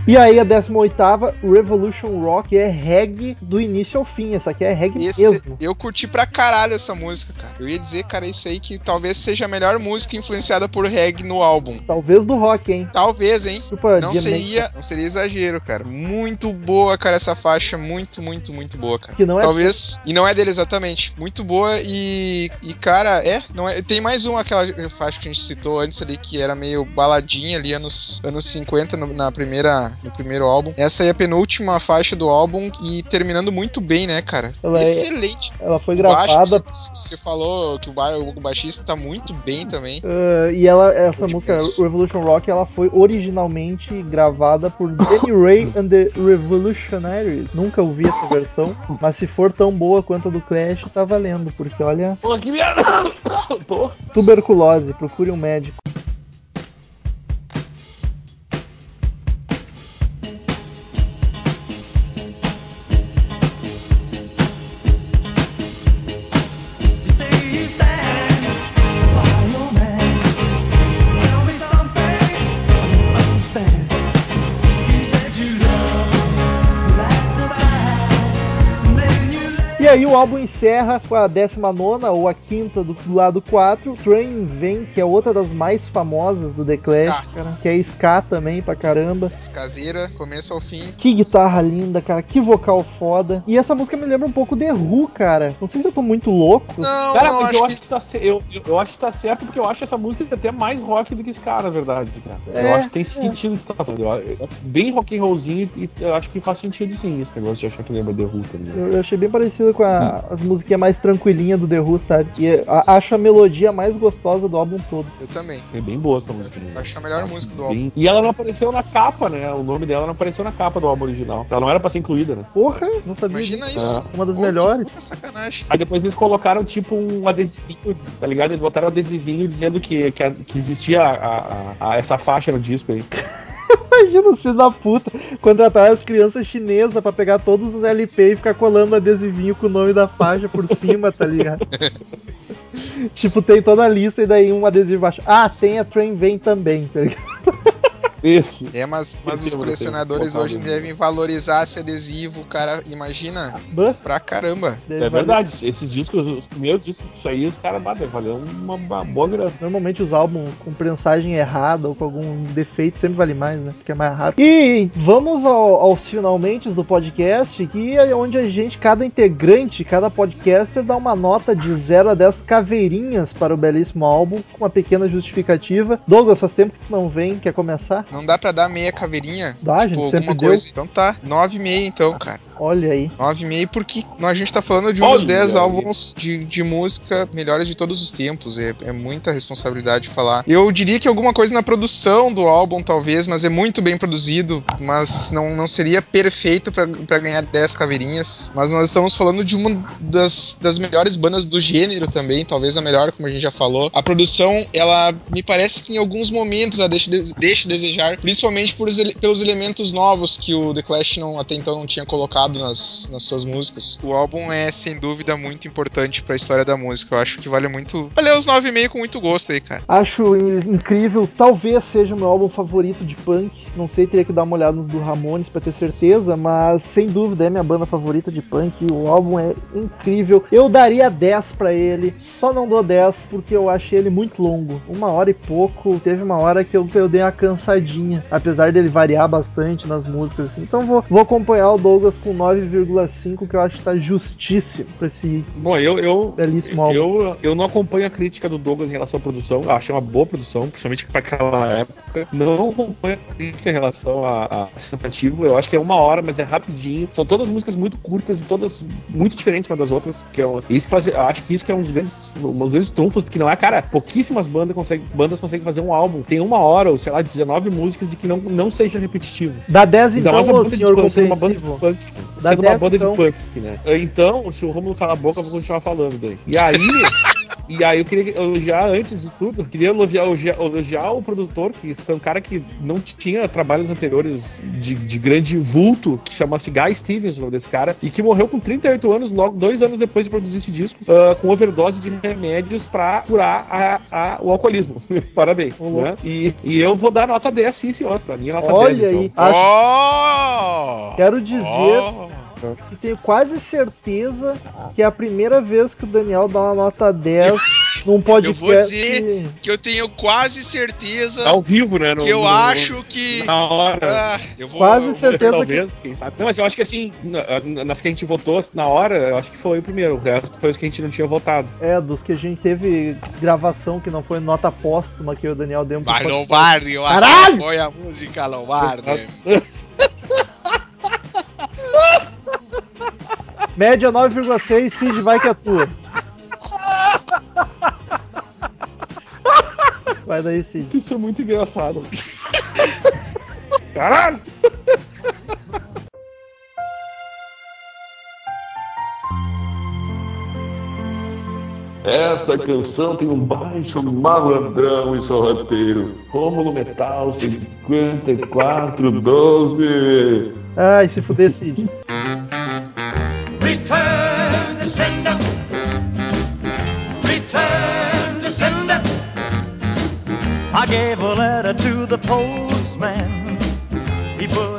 E aí, a 18 Revolution Rock, é reggae do início ao fim. Essa aqui é reggae Esse, mesmo. eu curti pra caralho essa música, cara. Eu ia dizer, cara, isso aí que talvez seja a melhor música influenciada por reggae no álbum. Talvez do rock, hein? Talvez, hein? Não seria, não seria exagero, cara. Muito boa, cara, essa faixa. Muito, muito, muito boa, cara. Que não é Talvez. E não é dele exatamente. Muito boa e. E, cara, é. Não é tem mais uma, aquela faixa que a gente citou antes ali, que era meio baladinha ali, anos, anos 50, no, na primeira, no primeiro álbum. Essa aí é a penúltima faixa do álbum e terminando muito bem, né, cara? Ela é- Excelente. Ela foi baixo, gravada você, você falou que o, ba- o baixista tá muito bem também. Uh, e ela, essa Muito música. Revolution Rock, ela foi originalmente gravada por Danny Ray and the Revolutionaries. Nunca ouvi essa versão, mas se for tão boa quanto a do Clash, tá valendo, porque olha, Pô, que merda! Tuberculose, procure um médico. O álbum encerra com a 19 ou a quinta do, do lado 4, Train Vem, que é outra das mais famosas do The Clash, Ska. cara, que é ska também pra caramba. Caseira, começo ao fim. Que guitarra linda, cara, que vocal foda. E essa música me lembra um pouco The Who, cara. Não sei se eu tô muito louco. Não, Cara, não, mas acho eu que acho que tá eu, eu, eu acho que tá certo porque eu acho essa música até mais rock do que cara, na verdade, cara. É, eu acho que tem sentido o que tá falando. Eu, eu acho bem rock and rollzinho e eu acho que faz sentido sim esse negócio de achar que lembra The Who também. Eu, eu achei bem parecido com a- as musiquinhas mais tranquilinhas do The Who, sabe? E a- acho a melodia mais gostosa do álbum todo. eu também. É bem boa essa música. né? Acho a melhor música do álbum. Bem- E ela não apareceu na capa, né? O nome dela não apareceu na capa do álbum original. Ela não era pra ser incluída, né? Porra, não sabia. Imagina disso. isso. Ah. Uma das Pô, melhores. que puta sacanagem. Aí depois eles colocaram tipo um adesivinho, tá ligado? Eles botaram um adesivinho dizendo que, que, que existia a- a- a- essa faixa no disco aí. Imagina os filhos da puta contratar as crianças chinesas pra pegar todos os LP e ficar colando adesivinho com o nome da faixa por cima, tá ligado? tipo, tem toda a lista e daí um adesivo embaixo. Ah, tem a Train Vem também, tá ligado? Isso. É, mas, mas os sim, colecionadores hoje devem valorizar esse adesivo, cara. Imagina, Bah, pra caramba. deve É valer- verdade. Esses discos, os primeiros discos disso aí, os caras batem, valeu uma, uma boa grana. Normalmente os álbuns com prensagem errada ou com algum defeito sempre vale mais, né? Porque é mais rápido. E vamos ao- aos finalmente do podcast, que é onde a gente, cada integrante, cada podcaster dá uma nota de 0 a 10 caveirinhas para o belíssimo álbum, com uma pequena justificativa. Douglas, faz tempo que tu não vem, quer começar? Não dá pra dar meia caveirinha? Dá, a gente Tipo, sempre alguma deu. coisa. Então tá, 9,5 então, cara. Olha aí. 9,5 porque a gente tá falando de um dos Olha 10 aí. álbuns de, de música melhores de todos os tempos. É, é muita responsabilidade falar. Eu diria que alguma coisa na produção do álbum, talvez, mas é muito bem produzido. Mas não, não seria perfeito pra pra ganhar 10 caveirinhas. Mas nós estamos falando de uma das, das melhores bandas do gênero também, talvez a melhor, como a gente já falou. A produção, ela me parece que em alguns momentos ela deixa, de- deixa desejar, principalmente por, pelos elementos novos que o The Clash não, até então não tinha colocado nas, nas suas músicas. O álbum é, sem dúvida, muito importante pra história da música. Eu acho que vale muito. Valeu os 9,5 com muito gosto aí, cara. Acho in- incrível, talvez seja o meu álbum favorito de punk. Não sei, teria que dar uma olhada nos do Ramones pra ter certeza, mas sem dúvida é minha banda favorita de punk. O álbum é incrível. Eu daria 10 pra ele, só não dou 10 porque eu achei ele muito longo. Uma hora e pouco. Teve uma hora que eu, eu dei uma cansadinha, apesar dele variar bastante nas músicas. assim. Então vou, vou acompanhar o Douglas com 9,5, que eu acho que tá justíssimo pra esse Bom, eu, eu, belíssimo álbum. eu, eu não acompanho a crítica do Douglas em relação à produção. Eu achei uma boa produção, principalmente pra aquela época. Não acompanho a crítica em relação a, a sensativo. Eu acho que é uma hora, mas é rapidinho. São todas músicas muito curtas e todas muito diferentes umas das outras. Que é um- isso faz, eu acho que isso que é um dos grandes, um dos grandes trunfos, porque não é, cara, pouquíssimas bandas conseguem, bandas conseguem fazer um álbum. Tem uma hora, ou sei lá, 19 músicas e que não, não seja repetitivo. Dá 10 Ainda então, uma banda de senhor sendo uma banda de punk. Sendo uma 10 banda então. de punk, né? Então, se o Romulo calar a boca, eu vou continuar falando daí. E aí. E aí eu queria elogiar, antes de tudo, queria elogiar, elogiar, elogiar o produtor, que esse foi um cara que não tinha trabalhos anteriores de, de grande vulto, que chama-se Guy Stevens, o nome desse cara, e que morreu com 38 anos, logo dois anos depois de produzir esse disco, ah, com overdose de remédios pra curar a- a- o alcoolismo. Parabéns. né? E, e eu vou dar nota 10, sim, senhor. Pra mim é nota 10. Olha aí, acho, Oh! quero dizer Oh! Que tenho quase certeza que é a primeira vez que o Daniel dá uma nota 10 num podcast. vou dizer Que eu tenho quase certeza Ao vivo, né? no- que eu no- acho que. Na hora. Ah, eu vou. Quase eu- certeza Talvez, quem sabe. Não, mas eu acho que assim, na- nas que a gente votou na hora, eu acho que foi o primeiro. O resto foi os que a gente não tinha votado. É, dos que a gente teve gravação que não foi nota póstuma que o Daniel deu um Vai. Lombardi, eu Caralho! que Foi a música Lombardi. Média 9,6, Cid, vai que é tua. Vai daí, Cid. Isso é muito engraçado. Caralho! Essa canção tem um baixo malandrão e sorrateiro. Rômulo Metal 5412. Ai, se fuder, Cid. Return to sender. Return to sender. I gave a letter to the postman. He put.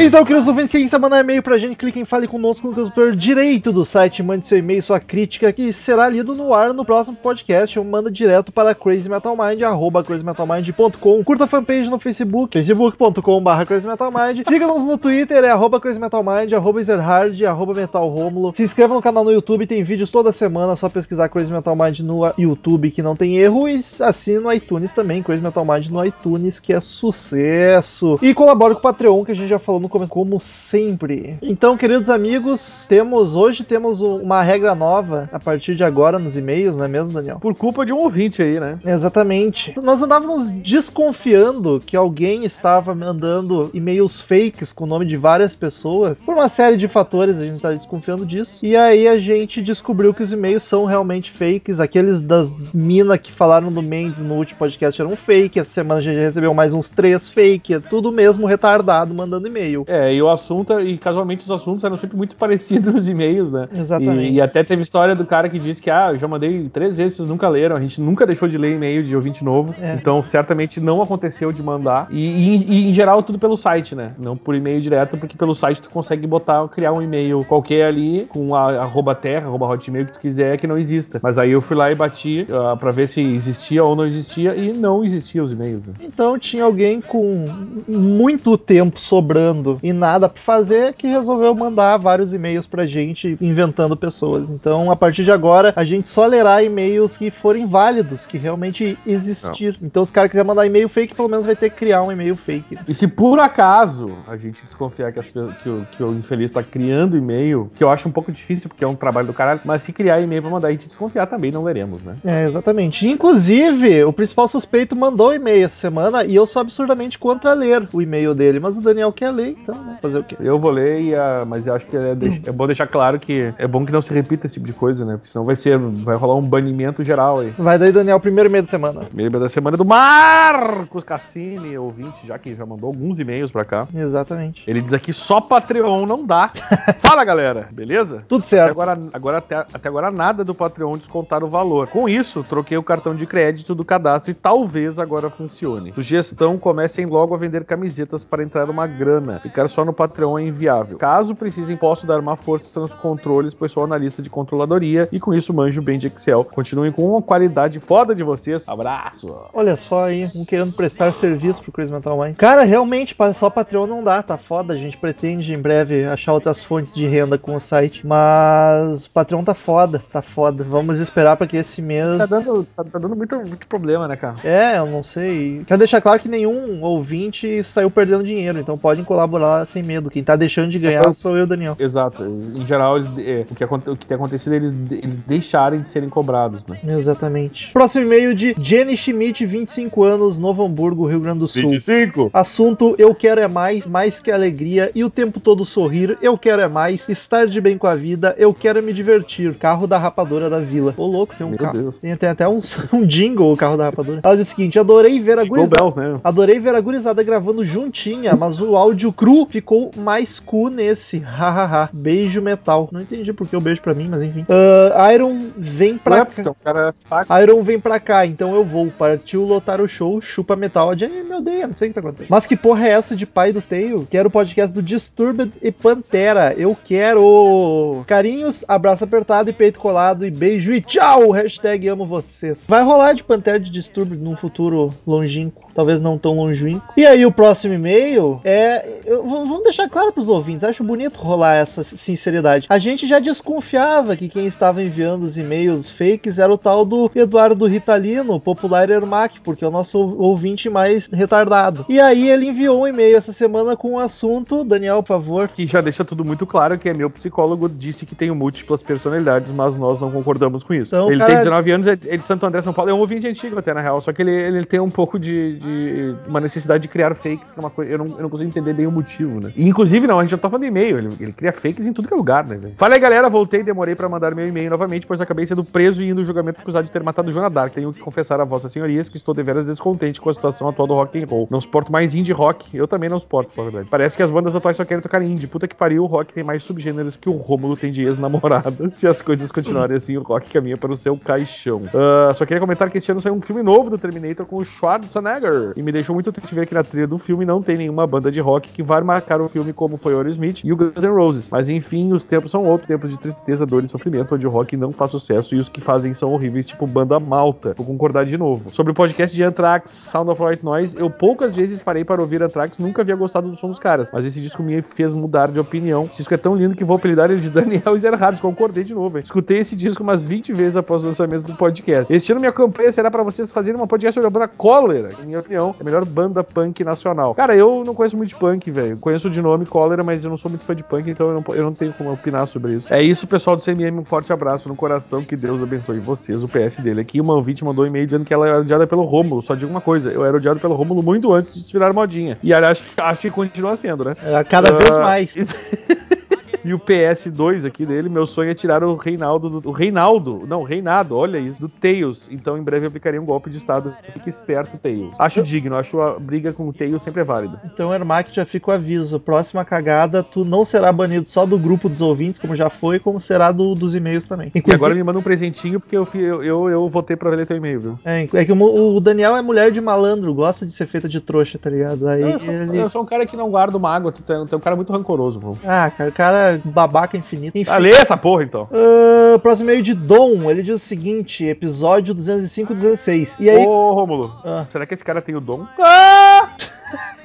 Então, queridos ouvintes, quem quiser mandar e-mail pra gente, clique em Fale Conosco no canto direito do site, mande seu e-mail, sua crítica, que será lido no ar no próximo podcast, ou manda direto para crazymetalmind, arroba crazymetalmind.com. Curta a fanpage no Facebook, facebook.com barra crazymetalmind. Siga-nos no Twitter, é arroba crazymetalmind, arroba ezerhard, arroba metalromulo. Se inscreva no canal no YouTube, tem vídeos toda semana, é só pesquisar Crazy Metal Mind no YouTube, que não tem erro, e assine no iTunes também, Crazy Metal Mind no iTunes, que é sucesso. E colabore com o Patreon, que a gente já falou no começo, como sempre. Então, queridos amigos, temos hoje temos um- uma regra nova a partir de agora nos e-mails, não é mesmo, Daniel? Por culpa de um ouvinte aí, né? Exatamente. Nós andávamos desconfiando que alguém estava mandando e-mails fakes com o nome de várias pessoas. Por uma série de fatores, a gente está desconfiando disso. E aí a gente descobriu que os e-mails são realmente fakes. Aqueles das minas que falaram do Mendes no último podcast eram fake. Essa semana a gente recebeu mais uns três fake. É tudo mesmo retardado mandando e-mail. É, e o assunto, e casualmente os assuntos eram sempre muito parecidos nos e-mails, né? Exatamente. E, e até teve história do cara que disse que, ah, eu já mandei três vezes, vocês nunca leram. A gente nunca deixou de ler e-mail de ouvinte novo. É. Então, certamente não aconteceu de mandar. E, e- e, em geral, tudo pelo site, né? Não por e-mail direto, porque pelo site tu consegue botar, criar um e-mail qualquer ali, com a, arroba terra, arroba hotmail que tu quiser, que não exista. Mas aí eu fui lá e bati ah, pra ver se existia ou não existia, e não existia os e-mails. né? Então tinha alguém com muito tempo sobrando e nada pra fazer que resolveu mandar vários e-mails pra gente inventando pessoas. Então a partir de agora a gente só lerá e-mails que forem válidos, que realmente existir. Então os caras que quiserem mandar e-mail fake, pelo menos vai ter que criar um e-mail fake. E se por acaso a gente desconfiar que, as que o, que o infeliz tá criando e-mail, que eu acho um pouco difícil porque é um trabalho do caralho, mas se criar e-mail pra mandar a gente desconfiar também, não leremos, né? É, exatamente. Inclusive, o principal suspeito mandou e-mail essa semana e eu sou absurdamente contra ler o e-mail dele, mas o Daniel quer ler, então, né? Fazer o quê? Eu vou ler, e, ah, mas eu acho que é, é bom deixar claro que é bom que não se repita esse tipo de coisa, né? Porque senão vai ser, vai rolar um banimento geral aí. Vai daí, Daniel, primeiro e-mail da semana. Primeiro da semana do Marcos Cassini, ouvinte, já que já mandou alguns e-mails pra cá. Exatamente. Ele diz aqui, só Patreon não dá. Fala, galera, beleza? Tudo Até certo. agora, agora, até, até agora nada do Patreon descontar o valor. Com isso, troquei o cartão de crédito do cadastro e talvez agora funcione. Sugestão, comecem logo a vender camisetas para entrar uma grana. Ficar só no Patreon é inviável. Caso precisem, posso dar uma força nos controles, pois sou analista de controladoria e com isso manjo bem de Excel. Continuem com uma qualidade foda de vocês. Abraço! Olha só aí, um querendo prestar serviço pro Crazy Metal Mind. Cara, realmente, só Patreon não dá, tá foda. A gente pretende em breve achar outras fontes de renda com o site. Mas o Patreon tá foda, tá foda. Vamos esperar pra que esse mês. Tá dando, tá, tá dando muito, muito problema, né, cara? É, eu não sei. Quero deixar claro que nenhum ouvinte saiu perdendo dinheiro, então podem colaborar sem medo. Quem tá deixando de ganhar sou eu, Daniel. Exato. Em geral, eles- é, o, que, o que tem acontecido é eles, eles deixarem de serem cobrados, né? Exatamente. Próximo e-mail de Jenny Schmidt, 25 anos, Novo Hamburgo, Rio Grande do Sul. 25? Assunto eu quero é mais, mais que alegria e o tempo todo sorrir, eu quero é mais, estar de bem com a vida, eu quero me divertir. Carro da rapadora da vila. Ô louco, tem um Meu carro. Deus. Tem, tem até um, um jingle o carro da rapadora. Ela diz o seguinte: adorei ver a gurizada. Bells, né? Adorei ver a gurizada gravando juntinha, mas o áudio cru ficou mais cu nesse. Hahaha. Beijo metal. Não entendi porque o beijo pra mim, mas enfim. Ah, Iron vem pra cá. Cara saca. Iron vem pra cá, então eu vou. Partiu lotar o show, chupa metal. A Jenny me odeia, não sei o que tá acontecendo. Mas que porra é essa de pai do Tail? Quero o podcast do Disturbed e Pantera. Eu quero. Carinhos, abraço apertado e peito colado e beijo e tchau! Hashtag amo vocês. Vai rolar de Pantera de Disturbed num futuro longínquo. Talvez não tão longínquo. E aí, o próximo e-mail é. Eu- vamos deixar claro pros ouvintes. Acho bonito rolar essa sinceridade. A gente já desconfiava que quem estava enviando os e-mails fakes era o tal do Eduardo Ritalino, popular Ermac, porque é o nosso ouvinte mais retardado. E aí ele enviou um e-mail essa semana com o assunto, Daniel, por favor. Que já deixa tudo muito claro que é meu psicólogo disse que tenho múltiplas personalidades, mas nós não concordamos com isso. Então, ele cara- tem 19 anos, de é de Santo André, São Paulo. É um ouvinte antigo até, na real. Só que ele, ele tem um pouco de, de- uma necessidade de criar fakes, que é uma coisa. Eu não, eu não consigo entender bem o motivo, né? E, inclusive, não, a gente já tá falando e-mail. Ele, ele cria fakes em tudo que é lugar, né? Fala aí, galera. Voltei, demorei pra mandar meu e-mail novamente, pois acabei sendo preso e indo ao julgamento acusado de ter matado Joana Dark. Tenho que confessar a vossas senhorias que estou deveras descontente com a situação atual do rock and roll. Não suporto mais indie rock. Eu também não suporto, na verdade. Parece que as bandas atuais só querem tocar indie. Puta que pariu, o rock tem mais subgêneros que o Rômulo tem de ex-namorada. Se as coisas continuarem assim, o rock caminha para o seu caixão. Ah, só queria comentar que este ano saiu um filme novo do Terminator com o Schwarzenegger. E me deixou muito triste ver que na trilha do filme não tem nenhuma banda de rock que vai marcar o filme como foi Aerosmith e o Guns N' Roses. Mas enfim, os tempos são outros, tempos de tristeza, dor e sofrimento, onde o rock não faz sucesso e os que fazem são horríveis, tipo banda malta. Vou concordar de novo. Sobre o podcast de Anthrax, Sound of White Noise, eu poucas vezes parei para ouvir Anthrax, nunca havia gostado do som dos caras, mas esse disco me fez mudar de opinião. Esse disco é tão lindo que vou apelidar ele de Daniel Ezerhard, concordei de novo, hein? Escutei esse disco umas 20 vezes após o lançamento do podcast. Este ano minha campanha será para vocês fazerem uma podcast sobre a banda Cólera, que, minha opinião, é a melhor banda punk nacional. Cara, eu não conheço muito punk, velho. Conheço de nome Cólera, mas eu não sou muito fã de punk, então eu não, eu não tenho como opinar sobre isso. É isso, pessoal do CMM, um forte abraço no coração, que Deus abençoe vocês. O PS dele aqui, uma ouvinte mandou um e-mail dizendo que ela era odiada pelo Rômulo. Só digo uma coisa, eu era odiado pelo Rômulo muito antes de virar modinha. E aliás, acho que, acho que continua sendo, né? É, Cada vez Ah, mais. isso- E o PS2 aqui dele, meu sonho é tirar o Reinaldo do. O Reinaldo, não, Reinado, olha isso, do Tails. Então em breve eu aplicaria um golpe de estado. Fique esperto, Tails. Acho digno, acho a briga com o Tails sempre é válida. Então, Ermac, já fica o aviso. Próxima cagada, tu não será banido só do grupo dos ouvintes, como já foi, como será do- dos e-mails também. E agora me manda um presentinho, porque eu, eu, eu, eu votei pra ler teu e-mail, viu? É, é que o, o Daniel é mulher de malandro, gosta de ser feita de trouxa, tá ligado? Aí Eu sou, ele... eu sou um cara que não guarda uma água, tu é, tu é um cara muito rancoroso, pô. Ah, cara, o cara babaca infinito. Enfim. Ah, lê essa porra então. Ah, próximo e-mail de Dom, ele diz o seguinte, episódio 205 16. E aí... Ô, Rômulo, Ah. será que esse cara tem o dom?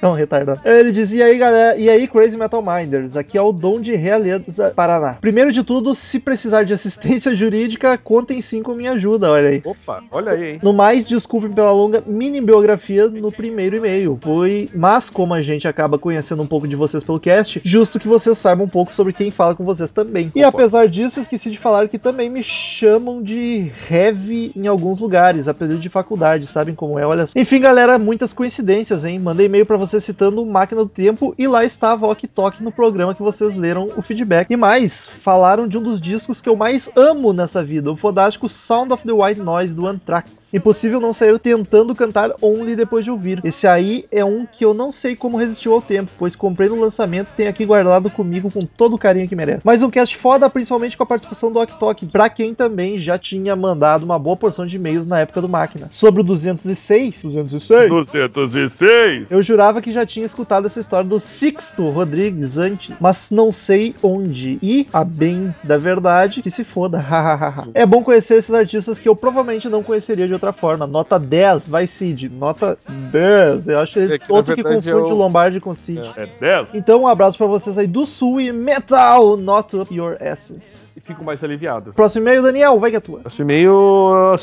Não, retardado. Ele diz, e aí, galera, e aí, Crazy Metal Minders, aqui é o Dom de Realeza, Paraná. Primeiro de tudo, se precisar de assistência jurídica, contem sim com minha ajuda, olha aí. Opa, olha aí, hein? No mais, desculpem pela longa mini biografia no primeiro e-mail. Foi, mas como a gente acaba conhecendo um pouco de vocês pelo cast, justo que vocês saibam um pouco sobre quem fala com vocês também. E Opa. apesar disso, esqueci de falar que também me chamam de Heavy em alguns lugares, apesar de faculdade, sabem como é, olha só. Enfim, galera, muitas coincidências, hein? Mandei e-mail pra vocês citando Máquina do Tempo e lá estava o Ok Tok no programa que vocês leram o feedback. E mais, falaram de um dos discos que eu mais amo nessa vida, o fodástico Sound of the White Noise do Anthrax. Impossível não sair tentando cantar Only depois de ouvir. Esse aí é um que eu não sei como resistiu ao tempo, pois comprei no lançamento e tenho aqui guardado comigo com todo o carinho que merece. Mas um cast foda, principalmente com a participação do Ok Tok, pra quem também já tinha mandado uma boa porção de e-mails na época do Máquina. Sobre o 206, 206, 206. eu jurava que já tinha escutado essa história do Sixto Rodrigues antes, mas não sei onde. E, a bem da verdade, que se foda. hahaha. é bom conhecer esses artistas que eu provavelmente não conheceria de outra forma. Nota 10, vai Cid. Nota 10. Eu acho É que, outro que confunde eu- o Lombardi com Cid. É 10? Então, um abraço pra vocês aí do Sul e Metal, not up your asses. E fico mais aliviado. Próximo e-mail, Daniel, vai que é tua. Nosso e-mail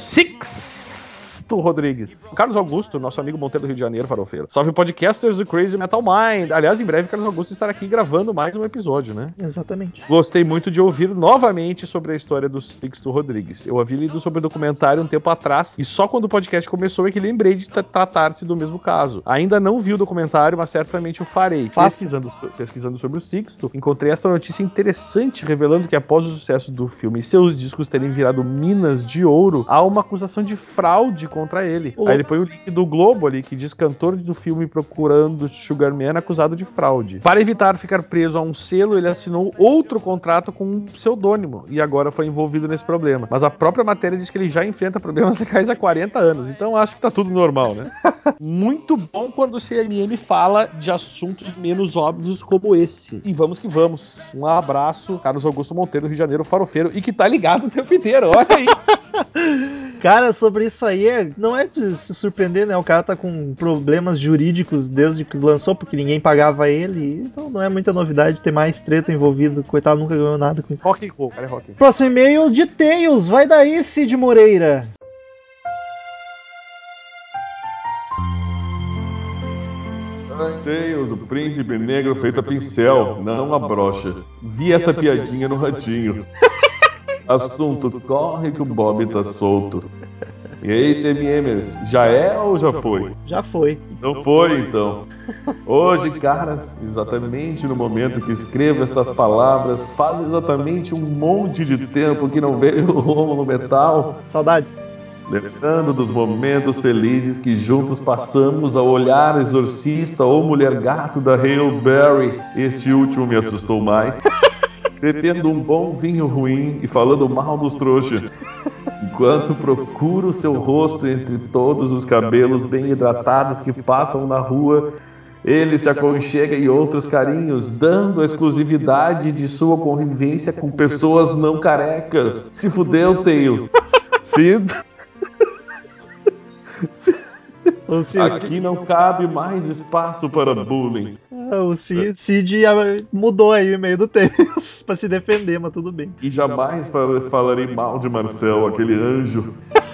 Sixto Rodrigues. Carlos Augusto, nosso amigo Monteiro do Rio de Janeiro, farofeiro. Salve podcasters do Crazy Metal Mind. Aliás, em breve, Carlos Augusto estará aqui gravando mais um episódio, né? Exatamente. Gostei muito de ouvir novamente sobre a história do Sixto Rodrigues. Eu havia lido sobre o documentário um tempo atrás e só quando o podcast começou é que lembrei de tra- tratar-se do mesmo caso. Ainda não vi o documentário, mas certamente o farei. Faça. Pesquisando, pesquisando sobre o Sixto, encontrei esta notícia interessante revelando que após o sucesso do filme e seus discos terem virado minas de ouro, há uma acusação de fraude contra ele. Aí ele põe o link do Globo ali que diz cantor do filme procurando Sugar Man acusado de fraude. Para evitar ficar preso a um selo, ele assinou outro contrato com um pseudônimo e agora foi envolvido nesse problema. Mas a própria matéria diz que ele já enfrenta problemas legais há 40 anos, então acho que tá tudo normal, né? Muito bom quando o CMM fala de assuntos menos óbvios como esse. E vamos que vamos. Um abraço, Carlos Augusto Monteiro, Rio de Janeiro, farofeiro, e que tá ligado o tempo inteiro, olha aí. Cara, sobre isso aí, é- não é de se surpreender, né? O cara tá com problemas jurídicos desde que lançou, porque ninguém pagava ele. Então não é muita novidade ter mais treta envolvido. Coitado, nunca ganhou nada com isso. rock and roll, cara, é rock. Próximo e-mail de Tails. Vai daí, Cid Moreira. Tails, o príncipe negro feito a pincel, não a brocha. Vi essa piadinha no ratinho. Assunto, corre que o Bob tá solto. E aí, CMMers, já é ou já foi? Já foi. Não foi, então. Hoje, caras, exatamente no momento que escrevo estas palavras, faz exatamente um monte de tempo que não veio o Rômulo Metal. Saudades. Lembrando dos momentos felizes que juntos passamos ao olhar exorcista ou mulher gato da Hale Berry. Este último me assustou mais. Bebendo um bom vinho ruim e falando mal dos trouxas. Enquanto procuro seu rosto entre todos os cabelos bem hidratados que passam na rua, ele se aconchega em outros carinhos, dando a exclusividade de sua convivência com pessoas não carecas. Se fudeu, Tails. Sinto. Aqui não cabe mais espaço para bullying. Ah, o Cid, Cid mudou aí o e-mail do Tails pra se defender, mas tudo bem. E jamais fal- falarei mal de Marcel, aquele anjo.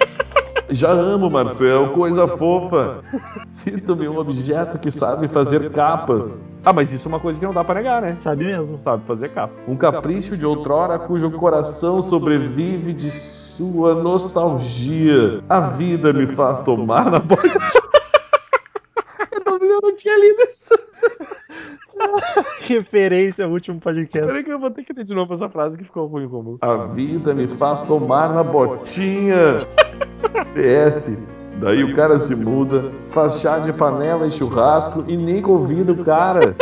Já amo Marcel, coisa fofa. Sinto-me um objeto que sabe fazer capas. Ah, mas isso é uma coisa que não dá pra negar, né? Sabe mesmo. Sabe fazer capa. Um capricho de outrora cujo coração sobrevive de sua nostalgia. A vida me faz tomar na bote. Eu não tinha lido isso. referência ao último podcast. Peraí que eu vou ter que ter de novo essa frase que ficou ruim como. A vida me faz tomar na botinha. PS. Daí o cara se muda, faz chá de panela e churrasco e nem convida o cara.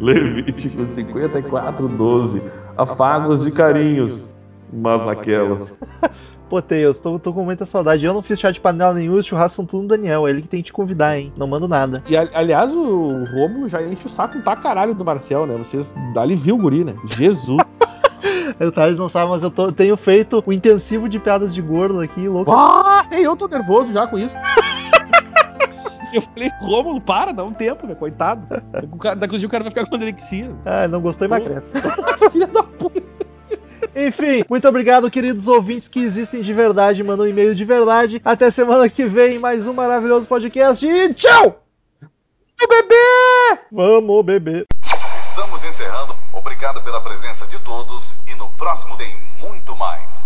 Levítico 54, 12. Afagos de carinhos. Mas naquelas. Pô, Tails, tô, tô com muita saudade. Eu não fiz chá de panela nenhum, os churrascos são tudo no Daniel. É ele que tem que te convidar, hein? Não mando nada. E ali- aliás, o Romulo já enche o saco pra caralho do Marcel, né? Vocês ali viu o guri, né? Jesus. O Thales não sabe, mas eu tô- tenho feito o intensivo de piadas de gordo aqui, louco. ah, eu tô nervoso já com isso. Eu falei, Romulo, para, dá um tempo, né? Coitado. Daqui a dia o cara vai ficar com alexia. Ah, não gostou, emagrece. Filha da puta. Enfim, muito obrigado, queridos ouvintes que existem de verdade, mandam um e-mail de verdade. Até semana que vem, mais um maravilhoso podcast e tchau! Bebê! Vamos, bebê! Estamos encerrando. Obrigado pela presença de todos e no próximo tem muito mais.